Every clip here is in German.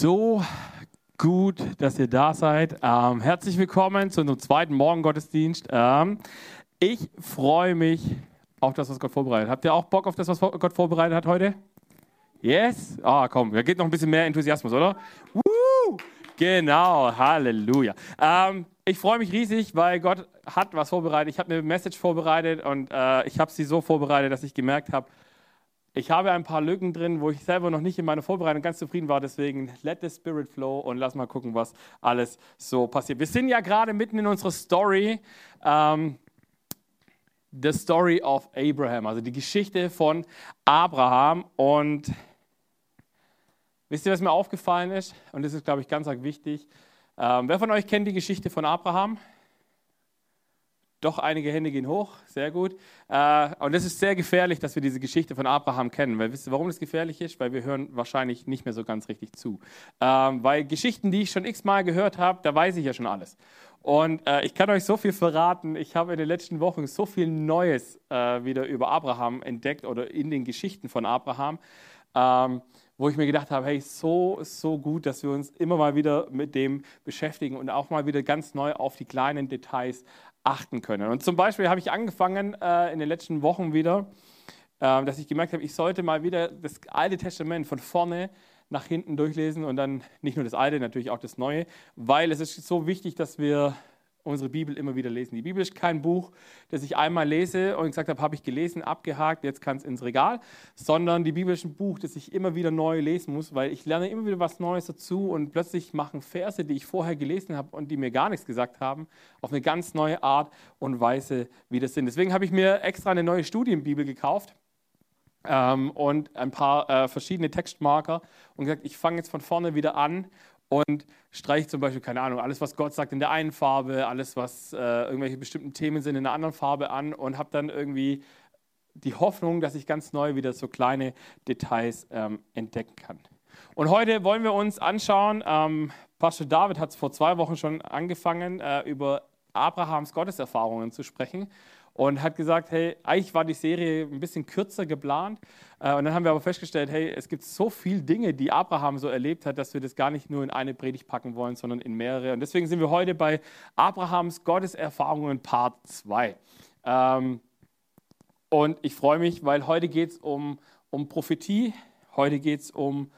So gut, dass ihr da seid. Ähm, herzlich willkommen zu unserem zweiten Morgengottesdienst. Ähm, ich freue mich auf das, was Gott vorbereitet hat. Habt ihr auch Bock auf das, was Gott vorbereitet hat heute? Yes? Ah, komm, da geht noch ein bisschen mehr Enthusiasmus, oder? Woo! Genau, Halleluja. Ähm, ich freue mich riesig, weil Gott hat was vorbereitet. Ich habe eine Message vorbereitet und äh, ich habe sie so vorbereitet, dass ich gemerkt habe, ich habe ein paar Lücken drin, wo ich selber noch nicht in meiner Vorbereitung ganz zufrieden war. Deswegen let the Spirit flow und lass mal gucken, was alles so passiert. Wir sind ja gerade mitten in unserer Story. Ähm, the Story of Abraham, also die Geschichte von Abraham. Und wisst ihr, was mir aufgefallen ist? Und das ist, glaube ich, ganz wichtig. Ähm, wer von euch kennt die Geschichte von Abraham? Doch einige Hände gehen hoch, sehr gut. Äh, und es ist sehr gefährlich, dass wir diese Geschichte von Abraham kennen. Weil wisst ihr, warum das gefährlich ist? Weil wir hören wahrscheinlich nicht mehr so ganz richtig zu. Ähm, weil Geschichten, die ich schon x-mal gehört habe, da weiß ich ja schon alles. Und äh, ich kann euch so viel verraten. Ich habe in den letzten Wochen so viel Neues äh, wieder über Abraham entdeckt oder in den Geschichten von Abraham. Ähm, wo ich mir gedacht habe, hey, so, so gut, dass wir uns immer mal wieder mit dem beschäftigen und auch mal wieder ganz neu auf die kleinen Details achten können. Und zum Beispiel habe ich angefangen äh, in den letzten Wochen wieder, äh, dass ich gemerkt habe, ich sollte mal wieder das Alte Testament von vorne nach hinten durchlesen und dann nicht nur das Alte, natürlich auch das Neue, weil es ist so wichtig, dass wir unsere Bibel immer wieder lesen. Die Bibel ist kein Buch, das ich einmal lese und gesagt habe, habe ich gelesen, abgehakt, jetzt kann es ins Regal, sondern die Bibel ist ein Buch, das ich immer wieder neu lesen muss, weil ich lerne immer wieder was Neues dazu und plötzlich machen Verse, die ich vorher gelesen habe und die mir gar nichts gesagt haben, auf eine ganz neue Art und Weise wieder sind. Deswegen habe ich mir extra eine neue Studienbibel gekauft. Ähm, und ein paar äh, verschiedene Textmarker und gesagt, ich fange jetzt von vorne wieder an und streiche zum Beispiel, keine Ahnung, alles, was Gott sagt in der einen Farbe, alles, was äh, irgendwelche bestimmten Themen sind in der anderen Farbe an und habe dann irgendwie die Hoffnung, dass ich ganz neu wieder so kleine Details ähm, entdecken kann. Und heute wollen wir uns anschauen, ähm, Pastor David hat es vor zwei Wochen schon angefangen, äh, über Abrahams Gotteserfahrungen zu sprechen und hat gesagt, hey, eigentlich war die Serie ein bisschen kürzer geplant. Äh, und dann haben wir aber festgestellt, hey, es gibt so viele Dinge, die Abraham so erlebt hat, dass wir das gar nicht nur in eine Predigt packen wollen, sondern in mehrere. Und deswegen sind wir heute bei Abrahams Gotteserfahrungen Part 2. Ähm, und ich freue mich, weil heute geht es um, um Prophetie, heute geht es um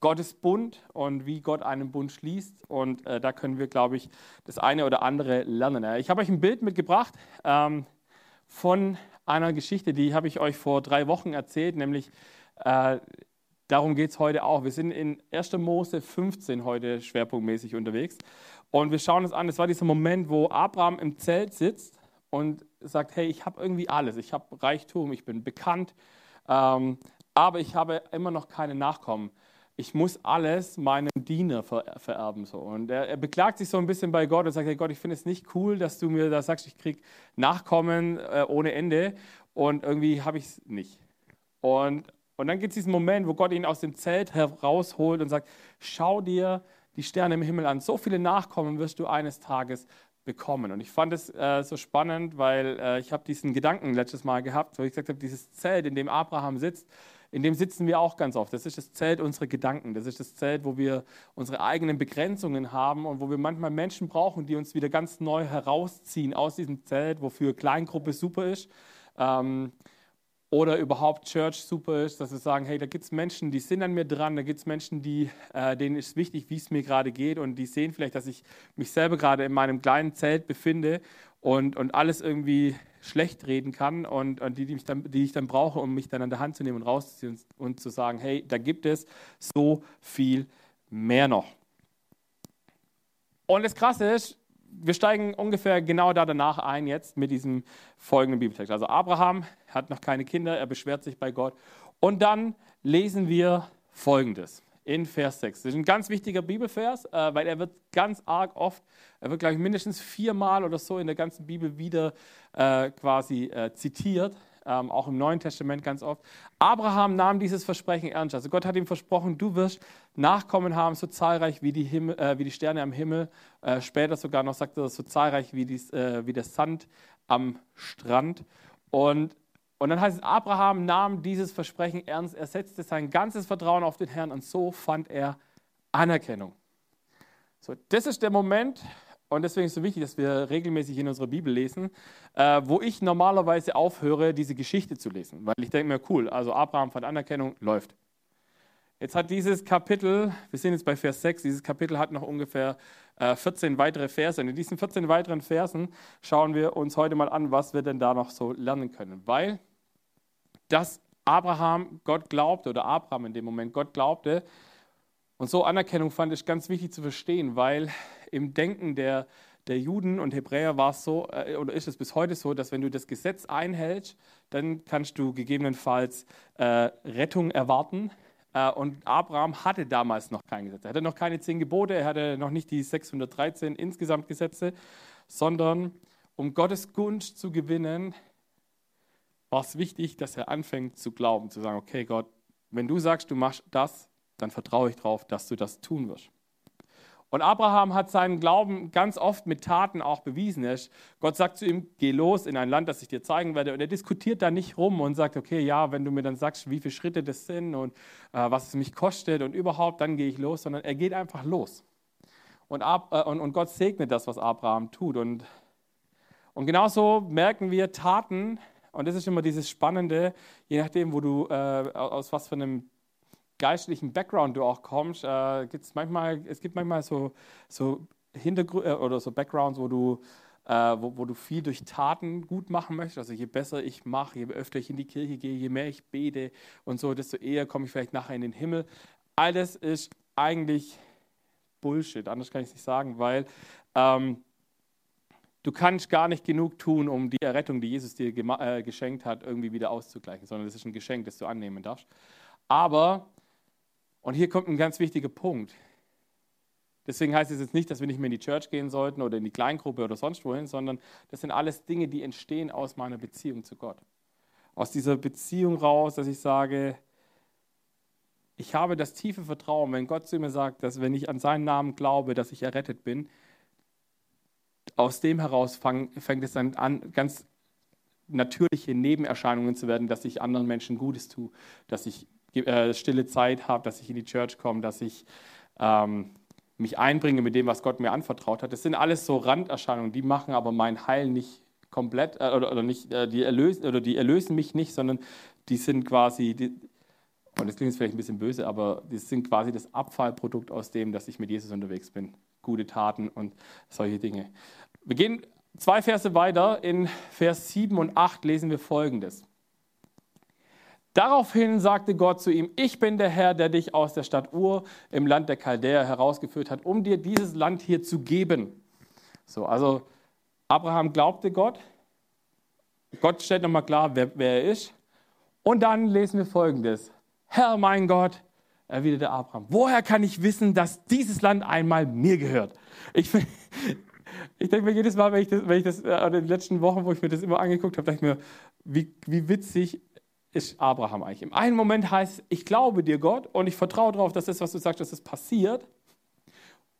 Gottes Bund und wie Gott einen Bund schließt. Und äh, da können wir, glaube ich, das eine oder andere lernen. Ich habe euch ein Bild mitgebracht. Ähm, von einer Geschichte, die habe ich euch vor drei Wochen erzählt, nämlich äh, darum geht es heute auch. Wir sind in 1. Mose 15 heute schwerpunktmäßig unterwegs und wir schauen uns an, es war dieser Moment, wo Abraham im Zelt sitzt und sagt, hey, ich habe irgendwie alles, ich habe Reichtum, ich bin bekannt, ähm, aber ich habe immer noch keine Nachkommen ich muss alles meinem Diener vererben. So. Und er, er, beklagt sich so ein bisschen bei Gott und sagt, hey Gott, ich finde es nicht cool, dass du mir da sagst, ich kriege Nachkommen äh, ohne Ende und irgendwie habe ich es nicht. Und, und dann gibt es diesen Moment, wo Gott ihn aus dem Zelt herausholt und sagt, schau dir die Sterne im Himmel an, so viele Nachkommen wirst du eines Tages bekommen. Und ich fand es äh, so spannend, weil äh, ich habe diesen Gedanken letztes Mal gehabt, wo ich gesagt habe, dieses Zelt, in dem Abraham sitzt, in dem sitzen wir auch ganz oft. Das ist das Zelt unserer Gedanken. Das ist das Zelt, wo wir unsere eigenen Begrenzungen haben und wo wir manchmal Menschen brauchen, die uns wieder ganz neu herausziehen aus diesem Zelt, wofür Kleingruppe super ist. Ähm, oder überhaupt Church super ist, dass wir sagen, hey, da gibt es Menschen, die sind an mir dran, da gibt es Menschen, die, äh, denen ist wichtig, wie es mir gerade geht und die sehen vielleicht, dass ich mich selber gerade in meinem kleinen Zelt befinde und, und alles irgendwie schlecht reden kann und, und die, die, ich dann, die ich dann brauche, um mich dann an der Hand zu nehmen und rauszuziehen und, und zu sagen, hey, da gibt es so viel mehr noch. Und das Krasse ist, wir steigen ungefähr genau da danach ein, jetzt mit diesem folgenden Bibeltext. Also Abraham hat noch keine Kinder, er beschwert sich bei Gott. Und dann lesen wir Folgendes in Vers 6. Das ist ein ganz wichtiger Bibelvers, äh, weil er wird ganz arg oft, er wird, glaube ich, mindestens viermal oder so in der ganzen Bibel wieder äh, quasi äh, zitiert, ähm, auch im Neuen Testament ganz oft. Abraham nahm dieses Versprechen ernst. Also Gott hat ihm versprochen, du wirst Nachkommen haben, so zahlreich wie die, Himmel, äh, wie die Sterne am Himmel. Äh, später sogar noch sagt er, so zahlreich wie, dies, äh, wie der Sand am Strand. Und und dann heißt es, Abraham nahm dieses Versprechen ernst, er setzte sein ganzes Vertrauen auf den Herrn und so fand er Anerkennung. So, das ist der Moment, und deswegen ist es so wichtig, dass wir regelmäßig in unserer Bibel lesen, äh, wo ich normalerweise aufhöre, diese Geschichte zu lesen. Weil ich denke mir, cool, also Abraham von Anerkennung läuft. Jetzt hat dieses Kapitel, wir sind jetzt bei Vers 6, dieses Kapitel hat noch ungefähr äh, 14 weitere Verse. Und in diesen 14 weiteren Versen schauen wir uns heute mal an, was wir denn da noch so lernen können. Weil dass Abraham Gott glaubte oder Abraham in dem Moment Gott glaubte, und so Anerkennung fand ich ganz wichtig zu verstehen, weil im Denken der, der Juden und Hebräer war es so, äh, oder ist es bis heute so, dass wenn du das Gesetz einhältst, dann kannst du gegebenenfalls äh, Rettung erwarten. Äh, und Abraham hatte damals noch kein Gesetz. Er hatte noch keine zehn Gebote, er hatte noch nicht die 613 insgesamt Gesetze, sondern um Gottes Gunst zu gewinnen, war es wichtig, dass er anfängt zu glauben, zu sagen, okay Gott, wenn du sagst, du machst das, dann vertraue ich darauf, dass du das tun wirst. Und Abraham hat seinen Glauben ganz oft mit Taten auch bewiesen. Gott sagt zu ihm, geh los in ein Land, das ich dir zeigen werde. Und er diskutiert da nicht rum und sagt, okay, ja, wenn du mir dann sagst, wie viele Schritte das sind und äh, was es mich kostet und überhaupt, dann gehe ich los, sondern er geht einfach los. Und, Ab, äh, und, und Gott segnet das, was Abraham tut. Und, und genauso merken wir Taten, und das ist immer dieses Spannende, je nachdem, wo du, äh, aus was für einem geistlichen Background du auch kommst, äh, gibt's manchmal, es gibt manchmal so, so Hintergründe äh, oder so Backgrounds, wo du, äh, wo, wo, du viel durch Taten gut machen möchtest. Also je besser ich mache, je öfter ich in die Kirche gehe, je mehr ich bete und so, desto eher komme ich vielleicht nachher in den Himmel. Alles ist eigentlich Bullshit, anders kann ich es nicht sagen, weil ähm, du kannst gar nicht genug tun, um die Errettung, die Jesus dir äh, geschenkt hat, irgendwie wieder auszugleichen, sondern das ist ein Geschenk, das du annehmen darfst. Aber und hier kommt ein ganz wichtiger Punkt. Deswegen heißt es jetzt nicht, dass wir nicht mehr in die Church gehen sollten oder in die Kleingruppe oder sonst wohin, sondern das sind alles Dinge, die entstehen aus meiner Beziehung zu Gott. Aus dieser Beziehung raus, dass ich sage, ich habe das tiefe Vertrauen, wenn Gott zu mir sagt, dass wenn ich an seinen Namen glaube, dass ich errettet bin, aus dem heraus fang, fängt es dann an, ganz natürliche Nebenerscheinungen zu werden, dass ich anderen Menschen Gutes tue, dass ich äh, stille Zeit habe, dass ich in die Church komme, dass ich ähm, mich einbringe mit dem, was Gott mir anvertraut hat. Das sind alles so Randerscheinungen, die machen aber mein Heil nicht komplett äh, oder, oder, nicht, äh, die erlösen, oder die erlösen mich nicht, sondern die sind quasi, die, und das klingt jetzt vielleicht ein bisschen böse, aber die sind quasi das Abfallprodukt aus dem, dass ich mit Jesus unterwegs bin. Gute Taten und solche Dinge. Wir gehen zwei Verse weiter. In Vers 7 und 8 lesen wir folgendes. Daraufhin sagte Gott zu ihm, ich bin der Herr, der dich aus der Stadt Ur im Land der Chaldäer herausgeführt hat, um dir dieses Land hier zu geben. So, also Abraham glaubte Gott. Gott stellt nochmal klar, wer, wer er ist. Und dann lesen wir folgendes. Herr mein Gott, erwiderte Abraham, woher kann ich wissen, dass dieses Land einmal mir gehört? Ich, ich denke mir jedes Mal, wenn ich das, wenn ich das äh, in den letzten Wochen, wo ich mir das immer angeguckt habe, dachte ich mir, wie, wie witzig ist Abraham eigentlich. Im einen Moment heißt es, ich glaube dir Gott und ich vertraue darauf, dass das, was du sagst, dass das passiert.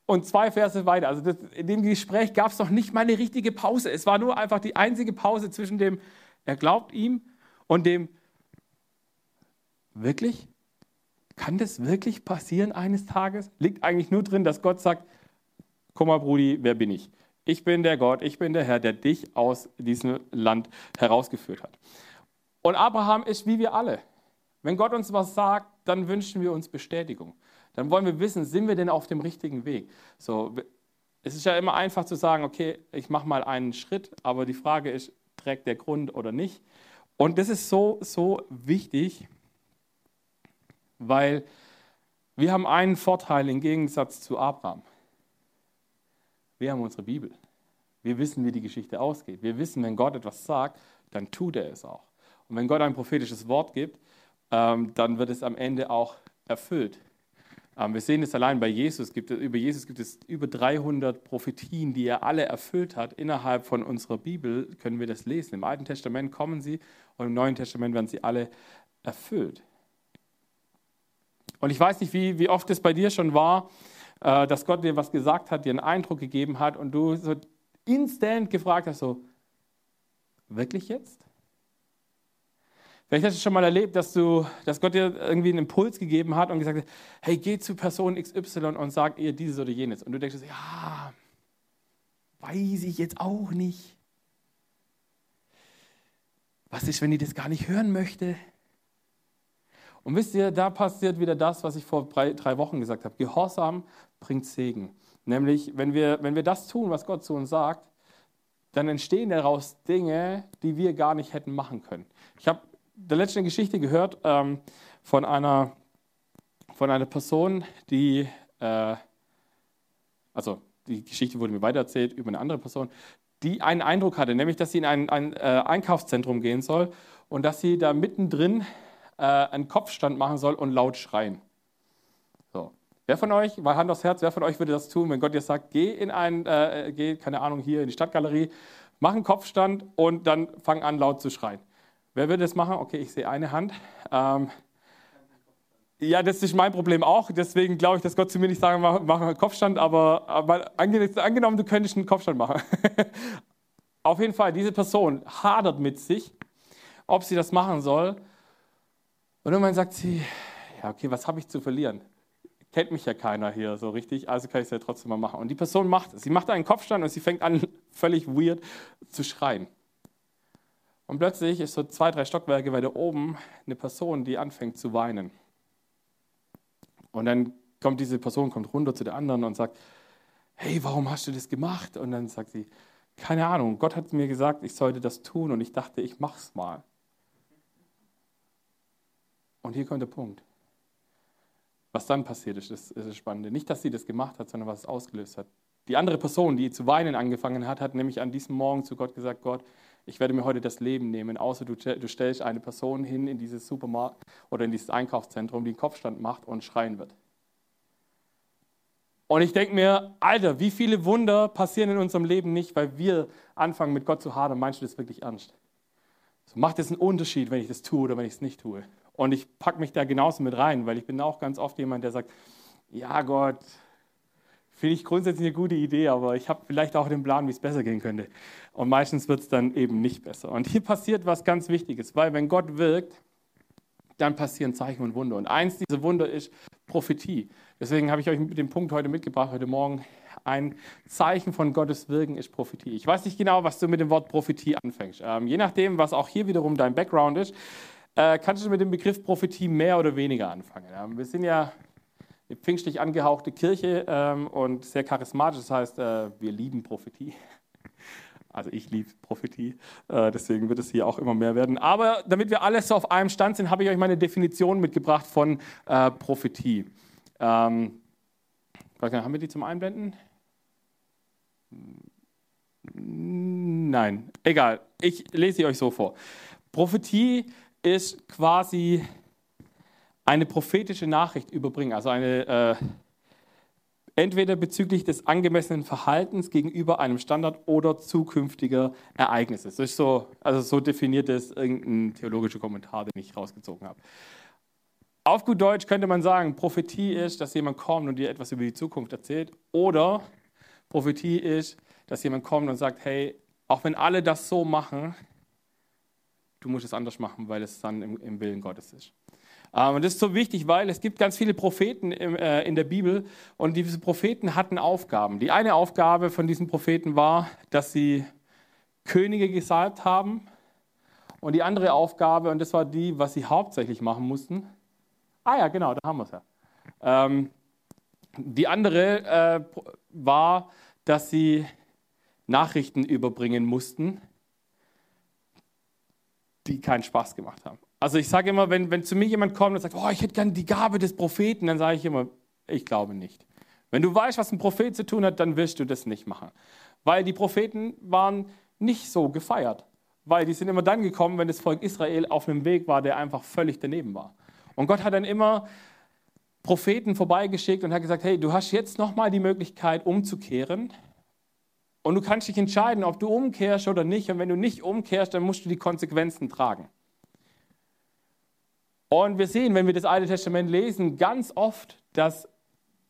Und zwei Verse weiter, also das, in dem Gespräch gab es noch nicht mal eine richtige Pause. Es war nur einfach die einzige Pause zwischen dem, er glaubt ihm und dem, wirklich? Kann das wirklich passieren eines Tages? Liegt eigentlich nur drin, dass Gott sagt, guck mal, Brudi, wer bin ich? Ich bin der Gott, ich bin der Herr, der dich aus diesem Land herausgeführt hat. Und Abraham ist wie wir alle. Wenn Gott uns was sagt, dann wünschen wir uns Bestätigung. Dann wollen wir wissen, sind wir denn auf dem richtigen Weg? So, es ist ja immer einfach zu sagen, okay, ich mache mal einen Schritt, aber die Frage ist, trägt der Grund oder nicht? Und das ist so, so wichtig, weil wir haben einen Vorteil im Gegensatz zu Abraham. Wir haben unsere Bibel. Wir wissen, wie die Geschichte ausgeht. Wir wissen, wenn Gott etwas sagt, dann tut er es auch. Und wenn Gott ein prophetisches Wort gibt, ähm, dann wird es am Ende auch erfüllt. Ähm, wir sehen es allein bei Jesus. Gibt, über Jesus gibt es über 300 Prophetien, die er alle erfüllt hat. Innerhalb von unserer Bibel können wir das lesen. Im Alten Testament kommen sie und im Neuen Testament werden sie alle erfüllt. Und ich weiß nicht, wie, wie oft es bei dir schon war, äh, dass Gott dir was gesagt hat, dir einen Eindruck gegeben hat und du so instant gefragt hast, so, wirklich jetzt? Vielleicht hast du schon mal erlebt, dass, du, dass Gott dir irgendwie einen Impuls gegeben hat und gesagt hat, hey, geh zu Person XY und sag ihr dieses oder jenes. Und du denkst, ja, weiß ich jetzt auch nicht. Was ist, wenn ich das gar nicht hören möchte? Und wisst ihr, da passiert wieder das, was ich vor drei, drei Wochen gesagt habe. Gehorsam bringt Segen. Nämlich, wenn wir, wenn wir das tun, was Gott zu uns sagt, dann entstehen daraus Dinge, die wir gar nicht hätten machen können. Ich habe der letzte Geschichte gehört ähm, von, einer, von einer Person, die, äh, also die Geschichte wurde mir weitererzählt über eine andere Person, die einen Eindruck hatte, nämlich, dass sie in ein, ein äh, Einkaufszentrum gehen soll und dass sie da mittendrin äh, einen Kopfstand machen soll und laut schreien. So. Wer von euch, weil Hand aufs Herz, wer von euch würde das tun, wenn Gott dir sagt, geh in ein, äh, geh, keine Ahnung, hier in die Stadtgalerie, mach einen Kopfstand und dann fang an laut zu schreien. Wer würde das machen? Okay, ich sehe eine Hand. Ähm, ja, das ist mein Problem auch. Deswegen glaube ich, dass Gott zu mir nicht sagen, mach, mach einen Kopfstand, aber, aber angenommen, du könntest einen Kopfstand machen. Auf jeden Fall, diese Person hadert mit sich, ob sie das machen soll. Und irgendwann sagt sie, ja, okay, was habe ich zu verlieren? Kennt mich ja keiner hier so richtig, also kann ich es ja trotzdem mal machen. Und die Person macht es. Sie macht einen Kopfstand und sie fängt an, völlig weird zu schreien. Und plötzlich ist so zwei, drei Stockwerke weiter oben eine Person, die anfängt zu weinen. Und dann kommt diese Person, kommt runter zu der anderen und sagt, hey, warum hast du das gemacht? Und dann sagt sie, keine Ahnung, Gott hat mir gesagt, ich sollte das tun und ich dachte, ich mach's mal. Und hier kommt der Punkt. Was dann passiert ist, ist das Spannende. Nicht, dass sie das gemacht hat, sondern was es ausgelöst hat. Die andere Person, die zu weinen angefangen hat, hat nämlich an diesem Morgen zu Gott gesagt, Gott, ich werde mir heute das Leben nehmen, außer du, du stellst eine Person hin in dieses Supermarkt oder in dieses Einkaufszentrum, die einen Kopfstand macht und schreien wird. Und ich denke mir, Alter, wie viele Wunder passieren in unserem Leben nicht, weil wir anfangen mit Gott zu hadern. Meinst du das wirklich ernst? So, macht es einen Unterschied, wenn ich das tue oder wenn ich es nicht tue? Und ich packe mich da genauso mit rein, weil ich bin auch ganz oft jemand, der sagt, ja Gott, Finde ich grundsätzlich eine gute Idee, aber ich habe vielleicht auch den Plan, wie es besser gehen könnte. Und meistens wird es dann eben nicht besser. Und hier passiert was ganz Wichtiges, weil wenn Gott wirkt, dann passieren Zeichen und Wunder. Und eins dieser Wunder ist Prophetie. Deswegen habe ich euch den Punkt heute mitgebracht, heute Morgen. Ein Zeichen von Gottes Wirken ist Prophetie. Ich weiß nicht genau, was du mit dem Wort Prophetie anfängst. Ähm, je nachdem, was auch hier wiederum dein Background ist, äh, kannst du mit dem Begriff Prophetie mehr oder weniger anfangen. Ähm, wir sind ja pfingstlich angehauchte Kirche ähm, und sehr charismatisch. Das heißt, äh, wir lieben Prophetie. Also ich liebe Prophetie, äh, deswegen wird es hier auch immer mehr werden. Aber damit wir alle so auf einem Stand sind, habe ich euch meine Definition mitgebracht von äh, Prophetie. Ähm, haben wir die zum Einblenden? Nein, egal. Ich lese sie euch so vor. Prophetie ist quasi eine prophetische Nachricht überbringen, also eine äh, entweder bezüglich des angemessenen Verhaltens gegenüber einem Standard oder zukünftiger Ereignisse. Das ist so, also so definiert es irgendein theologischer Kommentar, den ich rausgezogen habe. Auf gut Deutsch könnte man sagen, Prophetie ist, dass jemand kommt und dir etwas über die Zukunft erzählt. Oder Prophetie ist, dass jemand kommt und sagt, hey, auch wenn alle das so machen, du musst es anders machen, weil es dann im, im Willen Gottes ist. Ähm, und das ist so wichtig, weil es gibt ganz viele Propheten äh, in der Bibel und diese Propheten hatten Aufgaben. Die eine Aufgabe von diesen Propheten war, dass sie Könige gesalbt haben. Und die andere Aufgabe, und das war die, was sie hauptsächlich machen mussten. Ah ja, genau, da haben wir es ja. Ähm, die andere äh, war, dass sie Nachrichten überbringen mussten, die keinen Spaß gemacht haben. Also ich sage immer, wenn, wenn zu mir jemand kommt und sagt, oh, ich hätte gerne die Gabe des Propheten, dann sage ich immer, ich glaube nicht. Wenn du weißt, was ein Prophet zu tun hat, dann wirst du das nicht machen. Weil die Propheten waren nicht so gefeiert. Weil die sind immer dann gekommen, wenn das Volk Israel auf einem Weg war, der einfach völlig daneben war. Und Gott hat dann immer Propheten vorbeigeschickt und hat gesagt, hey, du hast jetzt nochmal die Möglichkeit umzukehren. Und du kannst dich entscheiden, ob du umkehrst oder nicht. Und wenn du nicht umkehrst, dann musst du die Konsequenzen tragen. Und wir sehen, wenn wir das Alte Testament lesen, ganz oft, dass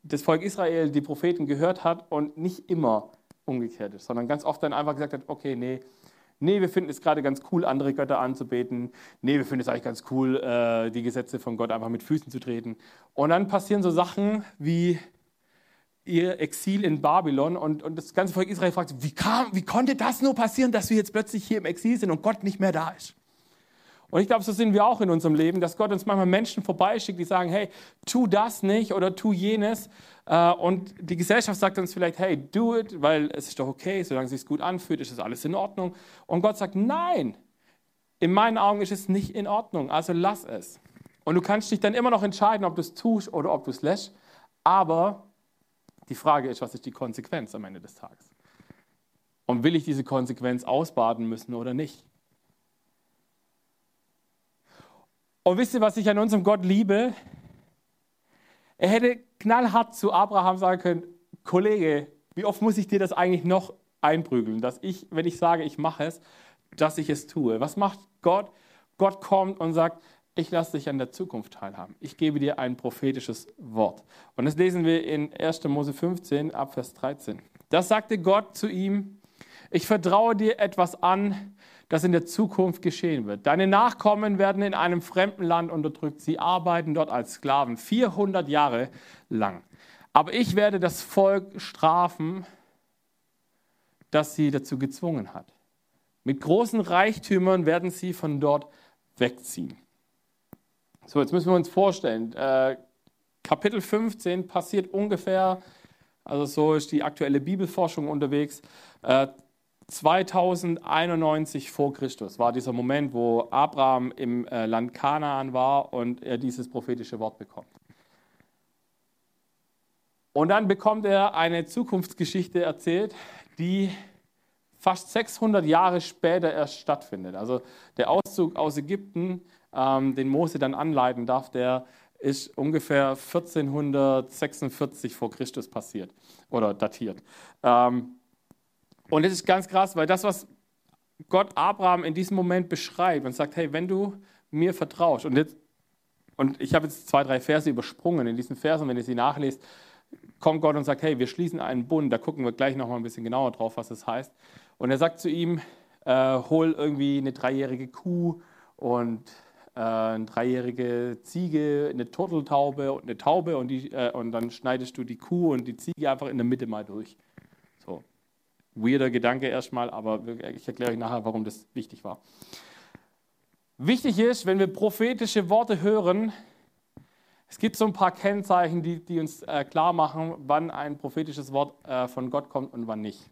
das Volk Israel die Propheten gehört hat und nicht immer umgekehrt ist, sondern ganz oft dann einfach gesagt hat, okay, nee, Nee, wir finden es gerade ganz cool, andere Götter anzubeten. Nee, wir finden es eigentlich ganz cool, äh, die Gesetze von Gott einfach mit Füßen zu treten. Und dann passieren so Sachen wie ihr Exil in Babylon und, und das ganze Volk Israel fragt, wie, kam, wie konnte das nur passieren, dass wir jetzt plötzlich hier im Exil sind und Gott nicht mehr da ist? Und ich glaube, so sind wir auch in unserem Leben, dass Gott uns manchmal Menschen vorbeischickt, die sagen, hey, tu das nicht oder tu jenes. Äh, und die Gesellschaft sagt uns vielleicht, hey, do it, weil es ist doch okay, solange es sich gut anfühlt, ist das alles in Ordnung. Und Gott sagt, nein, in meinen Augen ist es nicht in Ordnung, also lass es. Und du kannst dich dann immer noch entscheiden, ob du es tust oder ob du es lässt. Aber die Frage ist, was ist die Konsequenz am Ende des Tages? Und will ich diese Konsequenz ausbaden müssen oder nicht? Und wisst ihr, was ich an unserem Gott liebe? Er hätte knallhart zu Abraham sagen können, Kollege, wie oft muss ich dir das eigentlich noch einprügeln, dass ich, wenn ich sage, ich mache es, dass ich es tue. Was macht Gott? Gott kommt und sagt, ich lasse dich an der Zukunft teilhaben. Ich gebe dir ein prophetisches Wort. Und das lesen wir in 1. Mose 15 ab Vers 13. Das sagte Gott zu ihm, ich vertraue dir etwas an, das in der Zukunft geschehen wird. Deine Nachkommen werden in einem fremden Land unterdrückt. Sie arbeiten dort als Sklaven 400 Jahre lang. Aber ich werde das Volk strafen, das sie dazu gezwungen hat. Mit großen Reichtümern werden sie von dort wegziehen. So, jetzt müssen wir uns vorstellen, äh, Kapitel 15 passiert ungefähr, also so ist die aktuelle Bibelforschung unterwegs, äh, 2091 vor Christus war dieser Moment, wo Abraham im äh, Land Kanaan war und er dieses prophetische Wort bekommt. Und dann bekommt er eine Zukunftsgeschichte erzählt, die fast 600 Jahre später erst stattfindet. Also der Auszug aus Ägypten ähm, den Mose dann anleiten darf, der ist ungefähr 1446 vor Christus passiert oder datiert. Ähm, und es ist ganz krass, weil das, was Gott Abraham in diesem Moment beschreibt und sagt, hey, wenn du mir vertraust, und, jetzt, und ich habe jetzt zwei, drei Verse übersprungen in diesen Versen, wenn ihr sie nachlest, kommt Gott und sagt, hey, wir schließen einen Bund, da gucken wir gleich nochmal ein bisschen genauer drauf, was das heißt. Und er sagt zu ihm, äh, hol irgendwie eine dreijährige Kuh und äh, eine dreijährige Ziege, eine Turteltaube und eine Taube und, die, äh, und dann schneidest du die Kuh und die Ziege einfach in der Mitte mal durch. Weirder Gedanke erstmal, aber ich erkläre euch nachher, warum das wichtig war. Wichtig ist, wenn wir prophetische Worte hören, es gibt so ein paar Kennzeichen, die, die uns äh, klar machen, wann ein prophetisches Wort äh, von Gott kommt und wann nicht.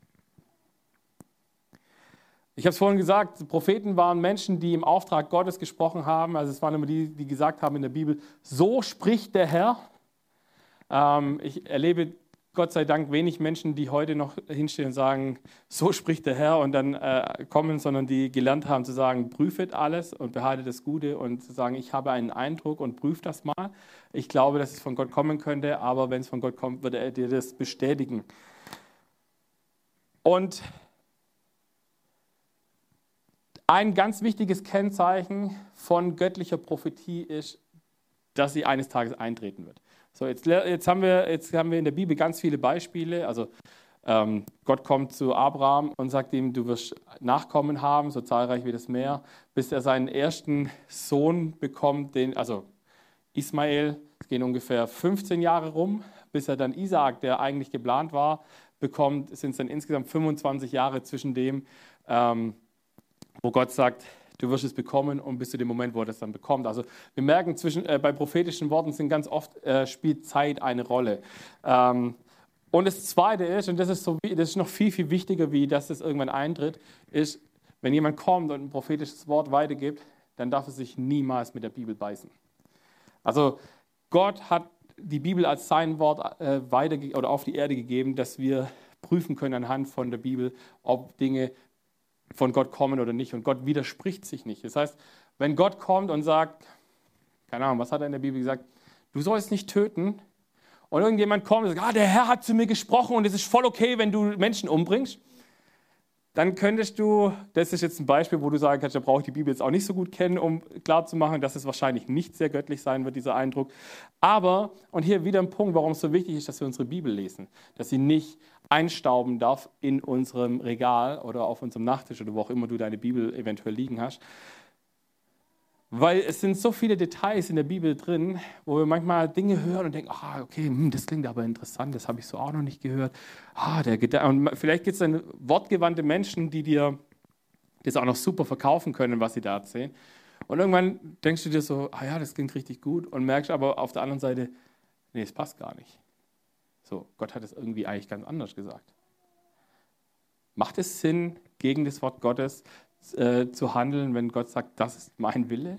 Ich habe es vorhin gesagt, Propheten waren Menschen, die im Auftrag Gottes gesprochen haben. Also es waren immer die, die gesagt haben in der Bibel, so spricht der Herr. Ähm, ich erlebe Gott sei Dank wenig Menschen, die heute noch hinstehen und sagen, so spricht der Herr und dann äh, kommen, sondern die gelernt haben zu sagen, prüfet alles und behaltet das Gute und zu sagen, ich habe einen Eindruck und prüft das mal. Ich glaube, dass es von Gott kommen könnte, aber wenn es von Gott kommt, wird er dir das bestätigen. Und ein ganz wichtiges Kennzeichen von göttlicher Prophetie ist, dass sie eines Tages eintreten wird. So, jetzt, jetzt, haben wir, jetzt haben wir in der Bibel ganz viele Beispiele. Also ähm, Gott kommt zu Abraham und sagt ihm, du wirst Nachkommen haben, so zahlreich wie das Meer, bis er seinen ersten Sohn bekommt, den, also Ismael. Es gehen ungefähr 15 Jahre rum, bis er dann Isaak, der eigentlich geplant war, bekommt. Es sind dann insgesamt 25 Jahre zwischen dem, ähm, wo Gott sagt, du wirst es bekommen und bis zu dem Moment, wo er das dann bekommt. Also wir merken, zwischen, äh, bei prophetischen Worten sind ganz oft, äh, spielt Zeit eine Rolle. Ähm, und das Zweite ist, und das ist, so, das ist noch viel, viel wichtiger, wie dass das irgendwann eintritt, ist, wenn jemand kommt und ein prophetisches Wort weitergibt, dann darf er sich niemals mit der Bibel beißen. Also Gott hat die Bibel als sein Wort äh, weiter oder auf die Erde gegeben, dass wir prüfen können anhand von der Bibel, ob Dinge von Gott kommen oder nicht. Und Gott widerspricht sich nicht. Das heißt, wenn Gott kommt und sagt, keine Ahnung, was hat er in der Bibel gesagt? Du sollst nicht töten. Und irgendjemand kommt und sagt, ah, der Herr hat zu mir gesprochen und es ist voll okay, wenn du Menschen umbringst. Dann könntest du, das ist jetzt ein Beispiel, wo du sagen kannst, da brauche ich die Bibel jetzt auch nicht so gut kennen, um klarzumachen, dass es wahrscheinlich nicht sehr göttlich sein wird, dieser Eindruck. Aber, und hier wieder ein Punkt, warum es so wichtig ist, dass wir unsere Bibel lesen, dass sie nicht einstauben darf in unserem Regal oder auf unserem Nachttisch oder wo auch immer du deine Bibel eventuell liegen hast, weil es sind so viele Details in der Bibel drin, wo wir manchmal Dinge hören und denken, ah, okay, hm, das klingt aber interessant, das habe ich so auch noch nicht gehört. Ah, der und vielleicht gibt es dann wortgewandte Menschen, die dir das auch noch super verkaufen können, was sie da erzählen. Und irgendwann denkst du dir so, ah ja, das klingt richtig gut und merkst aber auf der anderen Seite, nee, es passt gar nicht. So, Gott hat es irgendwie eigentlich ganz anders gesagt. Macht es Sinn, gegen das Wort Gottes äh, zu handeln, wenn Gott sagt, das ist mein Wille?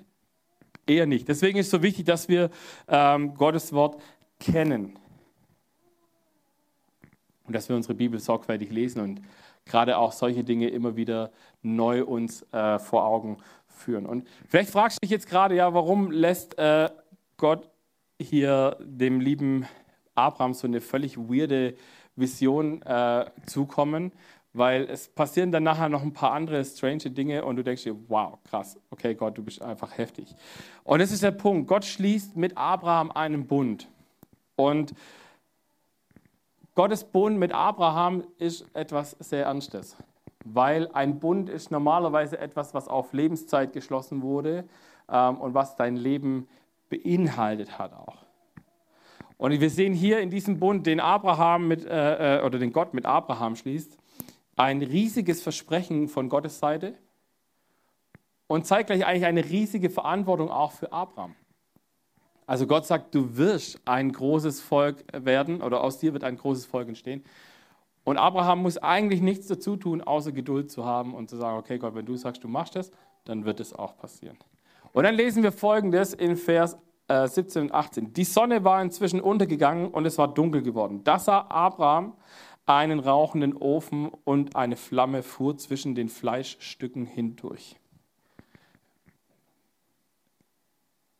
Eher nicht. Deswegen ist es so wichtig, dass wir ähm, Gottes Wort kennen. Und dass wir unsere Bibel sorgfältig lesen und gerade auch solche Dinge immer wieder neu uns äh, vor Augen führen. Und vielleicht fragst du dich jetzt gerade, ja, warum lässt äh, Gott hier dem lieben Abraham so eine völlig weirde Vision äh, zukommen? Weil es passieren dann nachher noch ein paar andere strange Dinge und du denkst dir, wow, krass, okay Gott, du bist einfach heftig. Und das ist der Punkt, Gott schließt mit Abraham einen Bund. Und Gottes Bund mit Abraham ist etwas sehr Ernstes, weil ein Bund ist normalerweise etwas, was auf Lebenszeit geschlossen wurde ähm, und was dein Leben beinhaltet hat auch. Und wir sehen hier in diesem Bund, den Abraham mit, äh, äh oder den Gott mit Abraham schließt, ein riesiges Versprechen von Gottes Seite und zeitgleich eigentlich eine riesige Verantwortung auch für Abraham. Also Gott sagt, du wirst ein großes Volk werden oder aus dir wird ein großes Volk entstehen. Und Abraham muss eigentlich nichts dazu tun, außer Geduld zu haben und zu sagen, okay Gott, wenn du sagst, du machst das, dann wird es auch passieren. Und dann lesen wir folgendes in Vers 17 äh, und 18. Die Sonne war inzwischen untergegangen und es war dunkel geworden. Das sah Abraham einen rauchenden Ofen und eine Flamme fuhr zwischen den Fleischstücken hindurch.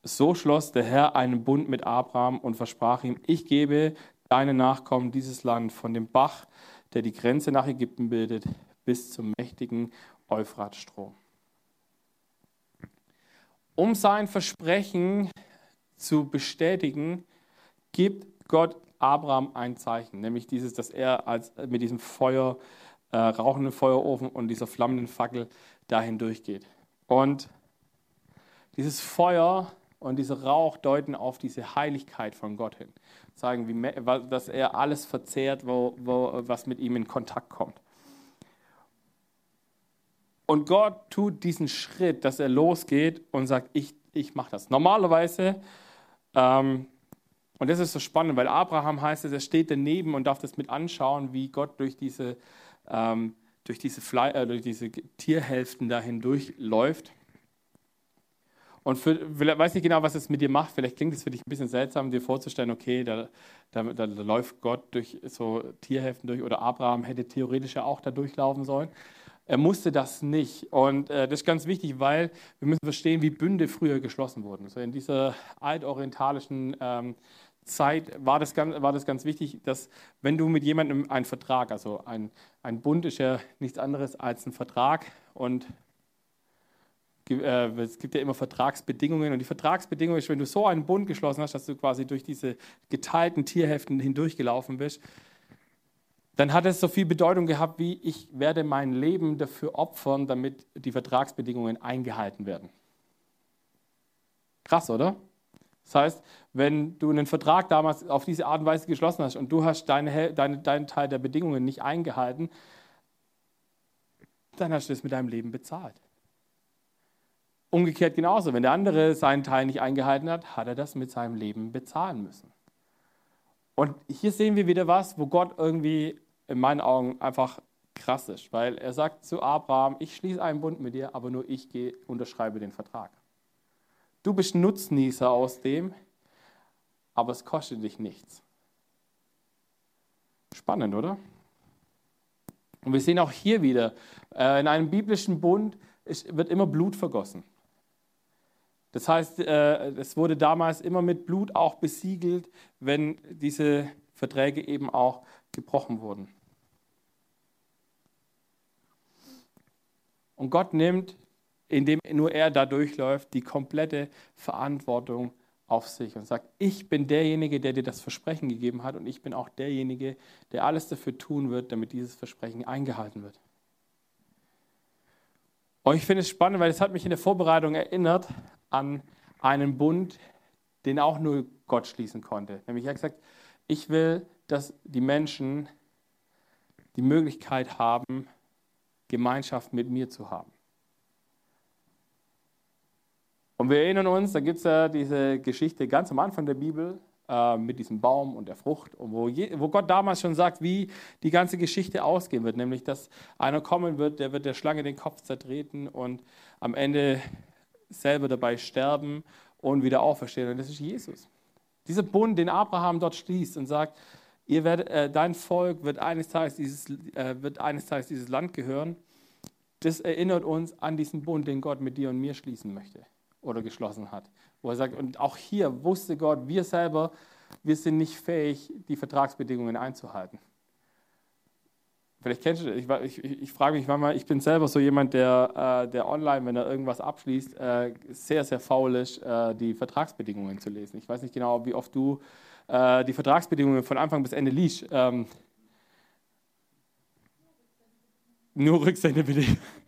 So schloss der Herr einen Bund mit Abraham und versprach ihm, ich gebe deinen Nachkommen dieses Land von dem Bach, der die Grenze nach Ägypten bildet, bis zum mächtigen Euphratstrom. Um sein Versprechen zu bestätigen, gibt Gott Abraham ein Zeichen, nämlich dieses, dass er als, mit diesem Feuer, äh, rauchenden Feuerofen und dieser flammenden Fackel dahin durchgeht. Und dieses Feuer und dieser Rauch deuten auf diese Heiligkeit von Gott hin, zeigen, wie, dass er alles verzehrt, wo, wo, was mit ihm in Kontakt kommt. Und Gott tut diesen Schritt, dass er losgeht und sagt, ich, ich mache das. Normalerweise ähm, und das ist so spannend, weil Abraham heißt es, er steht daneben und darf das mit anschauen, wie Gott durch diese, ähm, durch diese, Fle äh, durch diese Tierhälften da hindurchläuft. Und für, weiß nicht genau, was es mit dir macht. Vielleicht klingt es für dich ein bisschen seltsam, dir vorzustellen, okay, da, da, da, läuft Gott durch so Tierhälften durch oder Abraham hätte theoretisch ja auch da durchlaufen sollen. Er musste das nicht. Und äh, das ist ganz wichtig, weil wir müssen verstehen, wie Bünde früher geschlossen wurden. So in dieser altorientalischen ähm, Zeit war das, ganz, war das ganz wichtig, dass wenn du mit jemandem einen Vertrag, also ein, ein Bund ist ja nichts anderes als ein Vertrag und äh, es gibt ja immer Vertragsbedingungen und die Vertragsbedingung ist, wenn du so einen Bund geschlossen hast, dass du quasi durch diese geteilten Tierheften hindurchgelaufen bist, dann hat es so viel Bedeutung gehabt, wie ich werde mein Leben dafür opfern, damit die Vertragsbedingungen eingehalten werden. Krass, oder? Das heißt, wenn du einen Vertrag damals auf diese Art und Weise geschlossen hast und du hast deine, deine, deinen Teil der Bedingungen nicht eingehalten, dann hast du es mit deinem Leben bezahlt. Umgekehrt genauso, wenn der andere seinen Teil nicht eingehalten hat, hat er das mit seinem Leben bezahlen müssen. Und hier sehen wir wieder was, wo Gott irgendwie in meinen Augen einfach krass ist, weil er sagt zu Abraham, ich schließe einen Bund mit dir, aber nur ich gehe, unterschreibe den Vertrag. Du bist Nutznießer aus dem, aber es kostet dich nichts. Spannend, oder? Und wir sehen auch hier wieder, äh, in einem biblischen Bund wird immer Blut vergossen. Das heißt, äh, es wurde damals immer mit Blut auch besiegelt, wenn diese Verträge eben auch gebrochen wurden. Und Gott nimmt, indem nur er da durchläuft, die komplette Verantwortung auf sich und sagt, ich bin derjenige, der dir das Versprechen gegeben hat und ich bin auch derjenige, der alles dafür tun wird, damit dieses Versprechen eingehalten wird. Und ich finde es spannend, weil es hat mich in der Vorbereitung erinnert an einen Bund, den auch nur Gott schließen konnte. Nämlich er hat gesagt, ich will, dass die Menschen die Möglichkeit haben, Gemeinschaft mit mir zu haben. Und wir erinnern uns, da gibt es ja diese Geschichte ganz am Anfang der Bibel äh, mit diesem Baum und der Frucht, wo, je, wo Gott damals schon sagt, wie die ganze Geschichte ausgehen wird, nämlich dass einer kommen wird, der wird der Schlange den Kopf zertreten und am Ende selber dabei sterben und wieder auferstehen. Und das ist Jesus. Dieser Bund, den Abraham dort schließt und sagt, ihr werdet, äh, dein Volk wird eines, Tages dieses, äh, wird eines Tages dieses Land gehören, das erinnert uns an diesen Bund, den Gott mit dir und mir schließen möchte oder geschlossen hat. Wo er sagt, und auch hier wusste Gott, wir selber, wir sind nicht fähig, die Vertragsbedingungen einzuhalten. Vielleicht kennst du das. Ich, ich, ich frage mich manchmal, ich bin selber so jemand, der, äh, der online, wenn er irgendwas abschließt, äh, sehr, sehr faul ist, äh, die Vertragsbedingungen zu lesen. Ich weiß nicht genau, wie oft du äh, die Vertragsbedingungen von Anfang bis Ende liest. Ähm, nur Rücksendebedingungen.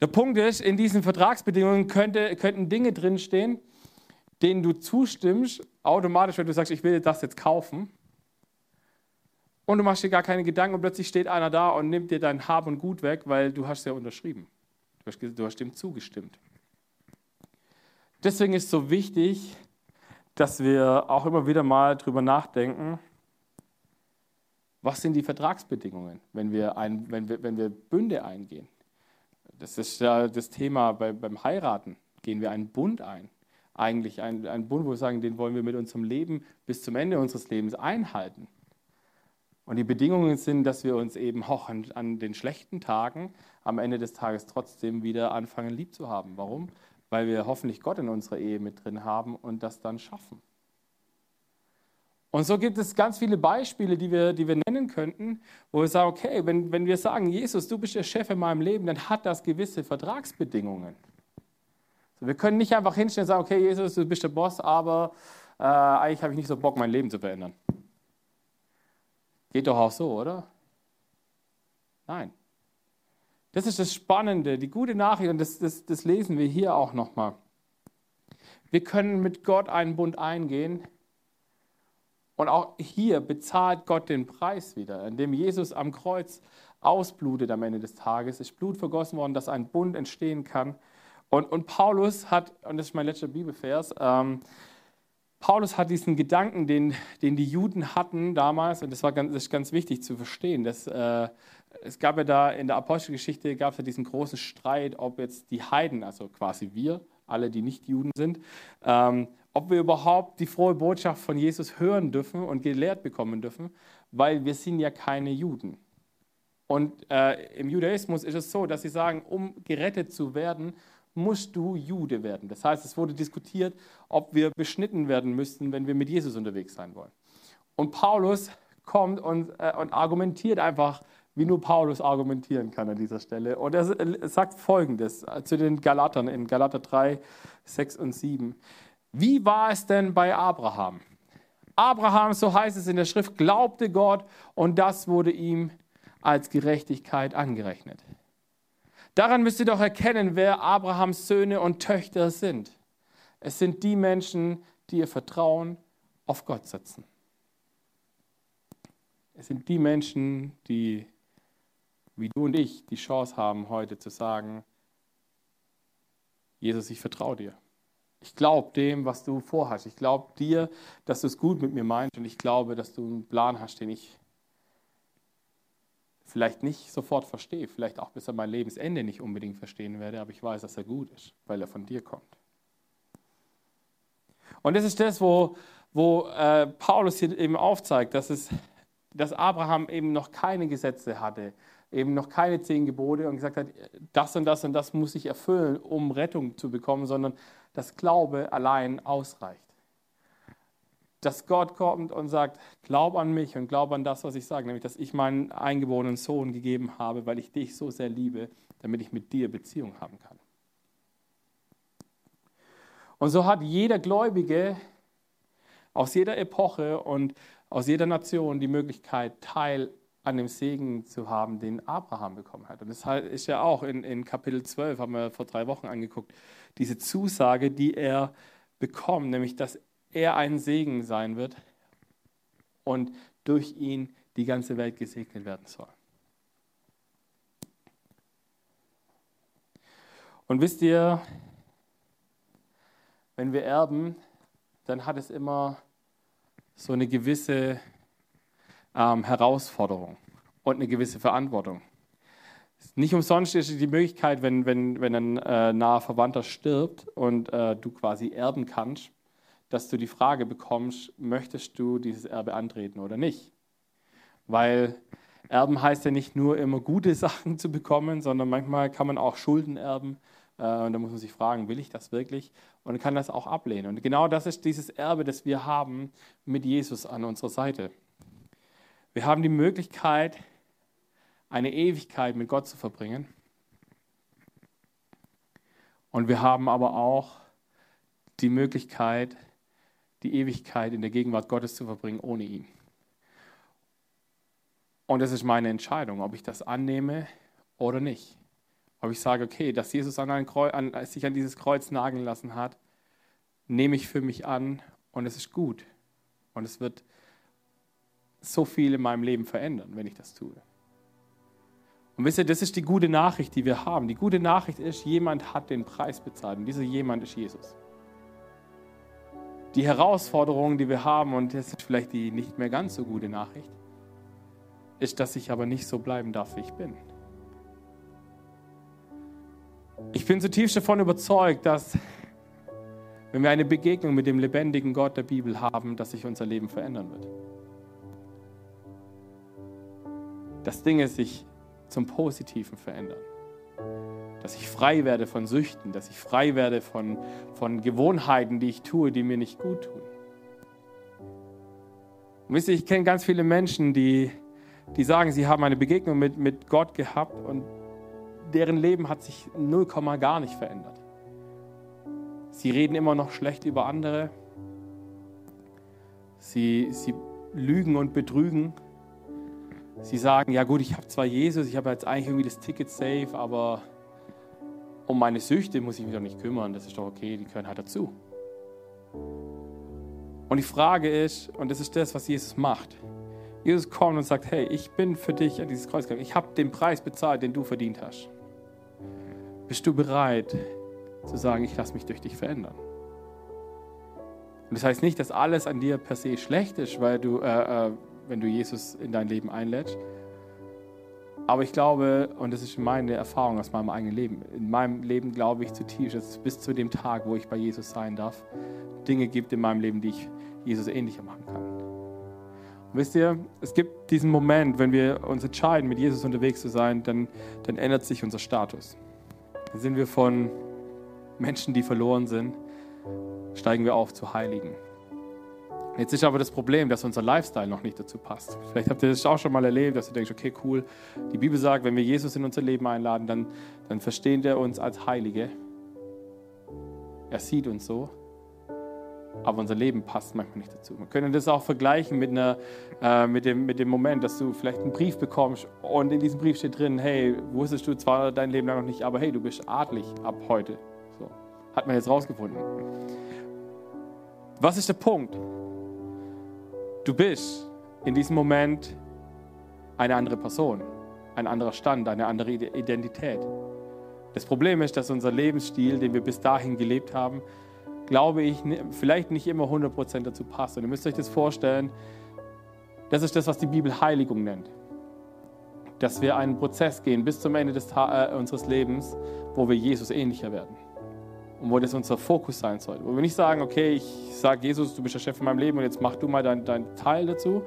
Der Punkt ist, in diesen Vertragsbedingungen könnte, könnten Dinge drinstehen, denen du zustimmst, automatisch, wenn du sagst, ich will das jetzt kaufen. Und du machst dir gar keine Gedanken und plötzlich steht einer da und nimmt dir dein Hab und Gut weg, weil du hast ja unterschrieben. Du hast, du hast dem zugestimmt. Deswegen ist es so wichtig, dass wir auch immer wieder mal drüber nachdenken, was sind die Vertragsbedingungen, wenn wir, ein, wenn wir, wenn wir Bünde eingehen. Das ist ja das Thema bei, beim Heiraten. Gehen wir einen Bund ein. Eigentlich einen, Bund, wo wir sagen, den wollen wir mit unserem Leben bis zum Ende unseres Lebens einhalten. Und die Bedingungen sind, dass wir uns eben auch an, an, den schlechten Tagen am Ende des Tages trotzdem wieder anfangen, lieb zu haben. Warum? Weil wir hoffentlich Gott in unserer Ehe mit drin haben und das dann schaffen. Und so gibt es ganz viele Beispiele, die wir, die wir nennen könnten, wo wir sagen, okay, wenn, wenn wir sagen, Jesus, du bist der Chef in meinem Leben, dann hat das gewisse Vertragsbedingungen. So, wir können nicht einfach hinstellen und sagen, okay, Jesus, du bist der Boss, aber äh, eigentlich habe ich nicht so Bock, mein Leben zu verändern. Geht doch auch so, oder? Nein. Das ist das Spannende, die gute Nachricht, und das, das, das lesen wir hier auch nochmal. Wir können mit Gott einen Bund eingehen, und auch hier bezahlt Gott den Preis wieder, indem Jesus am Kreuz ausblutet am Ende des Tages. Es ist Blut vergossen worden, dass ein Bund entstehen kann. Und, und Paulus hat, und das ist mein letzter Bibelvers, ähm, Paulus hat diesen Gedanken, den, den die Juden hatten damals, und das war ganz, das ist ganz wichtig zu verstehen, dass, äh, es gab ja da in der Apostelgeschichte gab es ja diesen großen Streit, ob jetzt die Heiden, also quasi wir, alle, die nicht Juden sind, ähm, ob wir überhaupt die frohe Botschaft von Jesus hören dürfen und gelehrt bekommen dürfen, weil wir sind ja keine Juden. Und äh, im Judaismus ist es so, dass sie sagen, um gerettet zu werden, musst du Jude werden. Das heißt, es wurde diskutiert, ob wir beschnitten werden müssten, wenn wir mit Jesus unterwegs sein wollen. Und Paulus kommt und, äh, und argumentiert einfach, wie nur Paulus argumentieren kann an dieser Stelle. Und er sagt Folgendes äh, zu den Galatern in Galater 3, 6 und 7. Wie war es denn bei Abraham? Abraham, so heißt es in der Schrift, glaubte Gott und das wurde ihm als Gerechtigkeit angerechnet. Daran müsst ihr doch erkennen, wer Abrahams Söhne und Töchter sind. Es sind die Menschen, die ihr Vertrauen auf Gott setzen. Es sind die Menschen, die, wie du und ich, die Chance haben, heute zu sagen, Jesus, ich vertraue dir. Ich glaube dem, was du vorhast. Ich glaube dir, dass du es gut mit mir meinst und ich glaube, dass du einen Plan hast, den ich vielleicht nicht sofort verstehe, vielleicht auch bis an mein Lebensende nicht unbedingt verstehen werde, aber ich weiß, dass er gut ist, weil er von dir kommt. Und das ist das, wo, wo äh, Paulus hier eben aufzeigt, dass, es, dass Abraham eben noch keine Gesetze hatte, eben noch keine zehn Gebote und gesagt hat, das und das und das muss ich erfüllen, um Rettung zu bekommen, sondern dass Glaube allein ausreicht. Dass Gott kommt und sagt, glaub an mich und glaub an das, was ich sage, nämlich dass ich meinen eingeborenen Sohn gegeben habe, weil ich dich so sehr liebe, damit ich mit dir Beziehung haben kann. Und so hat jeder Gläubige aus jeder Epoche und aus jeder Nation die Möglichkeit, Teil an dem Segen zu haben, den Abraham bekommen hat. Und das ist ja auch in, in Kapitel 12, haben wir vor drei Wochen angeguckt, diese Zusage, die er bekommt, nämlich dass er ein Segen sein wird und durch ihn die ganze Welt gesegnet werden soll. Und wisst ihr, wenn wir erben, dann hat es immer so eine gewisse ähm, Herausforderung und eine gewisse Verantwortung. Nicht umsonst ist die Möglichkeit, wenn, wenn, wenn ein äh, naher Verwandter stirbt und äh, du quasi erben kannst, dass du die Frage bekommst, möchtest du dieses Erbe antreten oder nicht? Weil Erben heißt ja nicht nur immer gute Sachen zu bekommen, sondern manchmal kann man auch Schulden erben. Äh, und da muss man sich fragen, will ich das wirklich? Und kann das auch ablehnen. Und genau das ist dieses Erbe, das wir haben mit Jesus an unserer Seite. Wir haben die Möglichkeit, eine Ewigkeit mit Gott zu verbringen. Und wir haben aber auch die Möglichkeit, die Ewigkeit in der Gegenwart Gottes zu verbringen ohne ihn. Und das ist meine Entscheidung, ob ich das annehme oder nicht. Ob ich sage, okay, dass Jesus an Kreuz, an, sich an dieses Kreuz nageln lassen hat, nehme ich für mich an und es ist gut. Und es wird so viel in meinem Leben verändern, wenn ich das tue. Und wisst ihr, das ist die gute Nachricht, die wir haben. Die gute Nachricht ist, jemand hat den Preis bezahlt und dieser jemand ist Jesus. Die Herausforderung, die wir haben, und das ist vielleicht die nicht mehr ganz so gute Nachricht, ist, dass ich aber nicht so bleiben darf, wie ich bin. Ich bin zutiefst davon überzeugt, dass wenn wir eine Begegnung mit dem lebendigen Gott der Bibel haben, dass sich unser Leben verändern wird. Dass Dinge sich zum Positiven verändern. Dass ich frei werde von Süchten, dass ich frei werde von, von Gewohnheiten, die ich tue, die mir nicht gut tun. Und wisst ihr, ich kenne ganz viele Menschen, die, die sagen, sie haben eine Begegnung mit, mit Gott gehabt und deren Leben hat sich 0, gar nicht verändert. Sie reden immer noch schlecht über andere. Sie, sie lügen und betrügen. Sie sagen, ja gut, ich habe zwar Jesus, ich habe jetzt eigentlich irgendwie das Ticket safe, aber um meine Süchte muss ich mich doch nicht kümmern. Das ist doch okay, die gehören halt dazu. Und die Frage ist, und das ist das, was Jesus macht. Jesus kommt und sagt, hey, ich bin für dich an dieses Kreuz gegangen. Ich habe den Preis bezahlt, den du verdient hast. Bist du bereit zu sagen, ich lasse mich durch dich verändern? Und das heißt nicht, dass alles an dir per se schlecht ist, weil du, äh, äh, wenn du Jesus in dein Leben einlädst. Aber ich glaube, und das ist meine Erfahrung aus meinem eigenen Leben, in meinem Leben glaube ich zutiefst, dass es bis zu dem Tag, wo ich bei Jesus sein darf, Dinge gibt in meinem Leben, die ich Jesus ähnlicher machen kann. Und wisst ihr, es gibt diesen Moment, wenn wir uns entscheiden, mit Jesus unterwegs zu sein, dann, dann ändert sich unser Status. Dann sind wir von Menschen, die verloren sind, steigen wir auf zu Heiligen. Jetzt ist aber das Problem, dass unser Lifestyle noch nicht dazu passt. Vielleicht habt ihr das auch schon mal erlebt, dass du denkst, okay, cool. Die Bibel sagt, wenn wir Jesus in unser Leben einladen, dann, dann verstehen wir uns als Heilige. Er sieht uns so aber unser Leben passt manchmal nicht dazu. Wir können das auch vergleichen mit, einer, äh, mit, dem, mit dem Moment, dass du vielleicht einen Brief bekommst und in diesem Brief steht drin, hey, wusstest du zwar dein Leben lang noch nicht, aber hey, du bist adlig ab heute. So, hat man jetzt rausgefunden. Was ist der Punkt? Du bist in diesem Moment eine andere Person, ein anderer Stand, eine andere Identität. Das Problem ist, dass unser Lebensstil, den wir bis dahin gelebt haben, glaube ich, vielleicht nicht immer 100% dazu passt. Und ihr müsst euch das vorstellen, das ist das, was die Bibel Heiligung nennt. Dass wir einen Prozess gehen bis zum Ende des, äh, unseres Lebens, wo wir Jesus ähnlicher werden. Und wo das unser Fokus sein soll. Wo wir nicht sagen, okay, ich sage Jesus, du bist der Chef von meinem Leben und jetzt mach du mal deinen dein Teil dazu,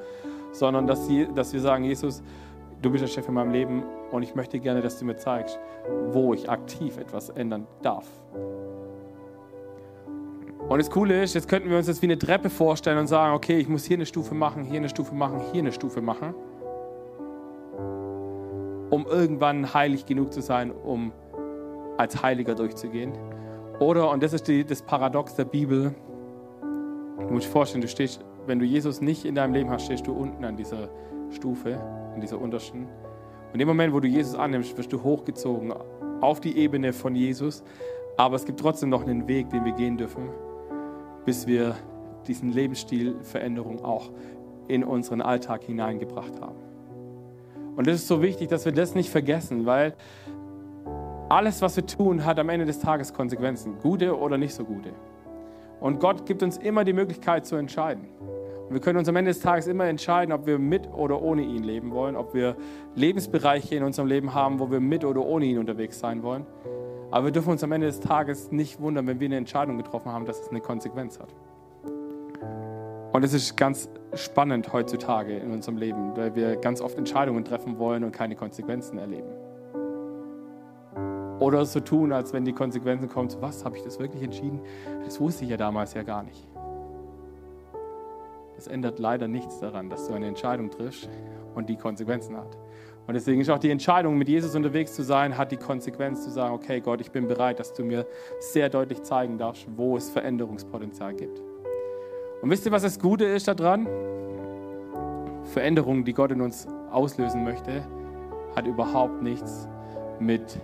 sondern dass, die, dass wir sagen, Jesus, du bist der Chef in meinem Leben und ich möchte gerne, dass du mir zeigst, wo ich aktiv etwas ändern darf. Und das Coole ist, jetzt könnten wir uns das wie eine Treppe vorstellen und sagen, okay, ich muss hier eine Stufe machen, hier eine Stufe machen, hier eine Stufe machen. um irgendwann heilig genug zu sein, um als Heiliger durchzugehen. Oder, und das ist die, das Paradox der Bibel, du musst dir vorstellen, du stehst, wenn du Jesus nicht in deinem Leben hast, stehst du unten an dieser Stufe, an dieser untersten. Und im Moment, wo du Jesus annimmst, wirst du hochgezogen auf die Ebene von Jesus. Aber es gibt trotzdem noch einen Weg, den wir gehen dürfen, bis wir diesen Lebensstilveränderung auch in unseren Alltag hineingebracht haben. Und es ist so wichtig, dass wir das nicht vergessen, weil alles, was wir tun, hat am Ende des Tages Konsequenzen, gute oder nicht so gute. Und Gott gibt uns immer die Möglichkeit zu entscheiden. Und wir können uns am Ende des Tages immer entscheiden, ob wir mit oder ohne ihn leben wollen, ob wir Lebensbereiche in unserem Leben haben, wo wir mit oder ohne ihn unterwegs sein wollen. Aber wir dürfen uns am Ende des Tages nicht wundern, wenn wir eine Entscheidung getroffen haben, dass es eine Konsequenz hat. Und es ist ganz spannend heutzutage in unserem Leben, weil wir ganz oft Entscheidungen treffen wollen und keine Konsequenzen erleben. Oder so tun, als wenn die Konsequenzen kommen, was, habe ich das wirklich entschieden? Das wusste ich ja damals ja gar nicht. Das ändert leider nichts daran, dass du eine Entscheidung triffst und die Konsequenzen hat. Und deswegen ist auch die Entscheidung, mit Jesus unterwegs zu sein, hat die Konsequenz zu sagen, okay Gott, ich bin bereit, dass du mir sehr deutlich zeigen darfst, wo es Veränderungspotenzial gibt. Und wisst ihr, was das Gute ist daran? Veränderungen, die Gott in uns auslösen möchte, hat überhaupt nichts mit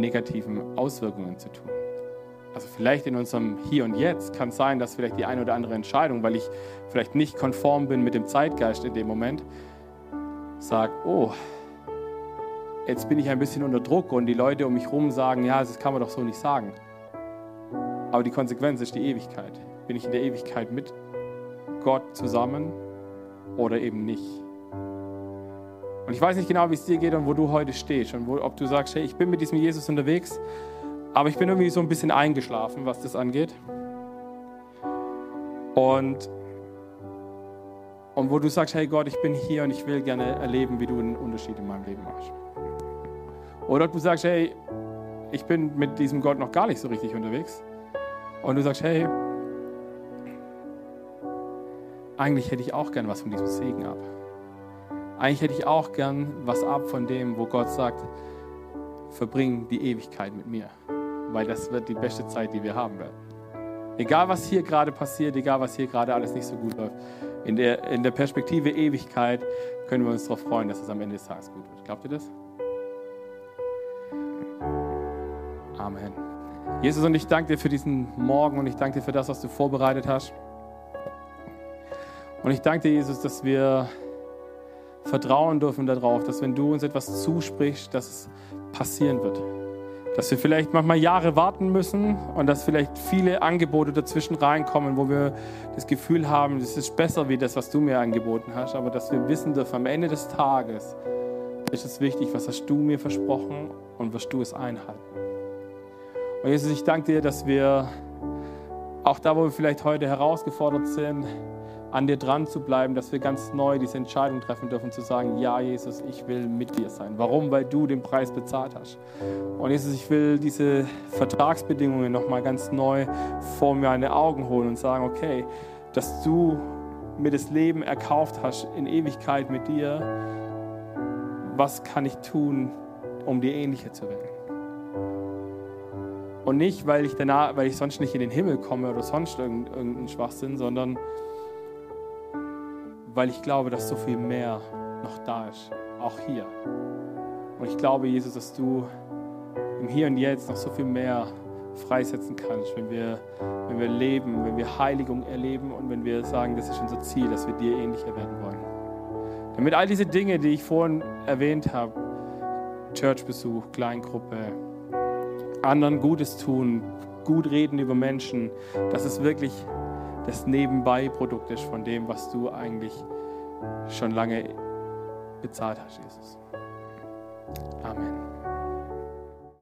negativen Auswirkungen zu tun. Also vielleicht in unserem Hier und Jetzt kann es sein, dass vielleicht die eine oder andere Entscheidung, weil ich vielleicht nicht konform bin mit dem Zeitgeist in dem Moment, sage, oh, jetzt bin ich ein bisschen unter Druck und die Leute um mich herum sagen, ja, das kann man doch so nicht sagen. Aber die Konsequenz ist die Ewigkeit. Bin ich in der Ewigkeit mit Gott zusammen oder eben nicht? Und ich weiß nicht genau, wie es dir geht und wo du heute stehst und wo, ob du sagst, hey, ich bin mit diesem Jesus unterwegs, aber ich bin irgendwie so ein bisschen eingeschlafen, was das angeht. Und, und wo du sagst, hey Gott, ich bin hier und ich will gerne erleben, wie du einen Unterschied in meinem Leben machst. Oder du sagst, hey, ich bin mit diesem Gott noch gar nicht so richtig unterwegs und du sagst, hey, eigentlich hätte ich auch gern was von diesem Segen ab. Eigentlich hätte ich auch gern was ab von dem, wo Gott sagt, verbring die Ewigkeit mit mir, weil das wird die beste Zeit, die wir haben werden. Egal, was hier gerade passiert, egal, was hier gerade alles nicht so gut läuft, in der, in der Perspektive Ewigkeit können wir uns darauf freuen, dass es am Ende des Tages gut wird. Glaubt ihr das? Amen. Jesus, und ich danke dir für diesen Morgen und ich danke dir für das, was du vorbereitet hast. Und ich danke dir, Jesus, dass wir vertrauen dürfen darauf, dass wenn du uns etwas zusprichst, dass es passieren wird. Dass wir vielleicht manchmal Jahre warten müssen und dass vielleicht viele Angebote dazwischen reinkommen, wo wir das Gefühl haben, das ist besser wie das, was du mir angeboten hast. Aber dass wir wissen dürfen, am Ende des Tages ist es wichtig, was hast du mir versprochen und wirst du es einhalten. Und Jesus, ich danke dir, dass wir auch da, wo wir vielleicht heute herausgefordert sind, an dir dran zu bleiben, dass wir ganz neu diese Entscheidung treffen dürfen, zu sagen, ja, Jesus, ich will mit dir sein. Warum? Weil du den Preis bezahlt hast. Und Jesus, ich will diese Vertragsbedingungen nochmal ganz neu vor meine Augen holen und sagen, okay, dass du mir das Leben erkauft hast in Ewigkeit mit dir, was kann ich tun, um dir ähnlicher zu werden? Und nicht, weil ich, danach, weil ich sonst nicht in den Himmel komme oder sonst irgendeinen Schwachsinn, sondern weil ich glaube, dass so viel mehr noch da ist, auch hier. Und ich glaube, Jesus, dass du im Hier und Jetzt noch so viel mehr freisetzen kannst, wenn wir, wenn wir leben, wenn wir Heiligung erleben und wenn wir sagen, das ist unser Ziel, dass wir dir ähnlicher werden wollen. Damit all diese Dinge, die ich vorhin erwähnt habe, Churchbesuch, Kleingruppe, anderen Gutes tun, gut reden über Menschen, dass es wirklich das Nebenbei-Produkt ist von dem, was du eigentlich schon lange bezahlt hast, Jesus. Amen.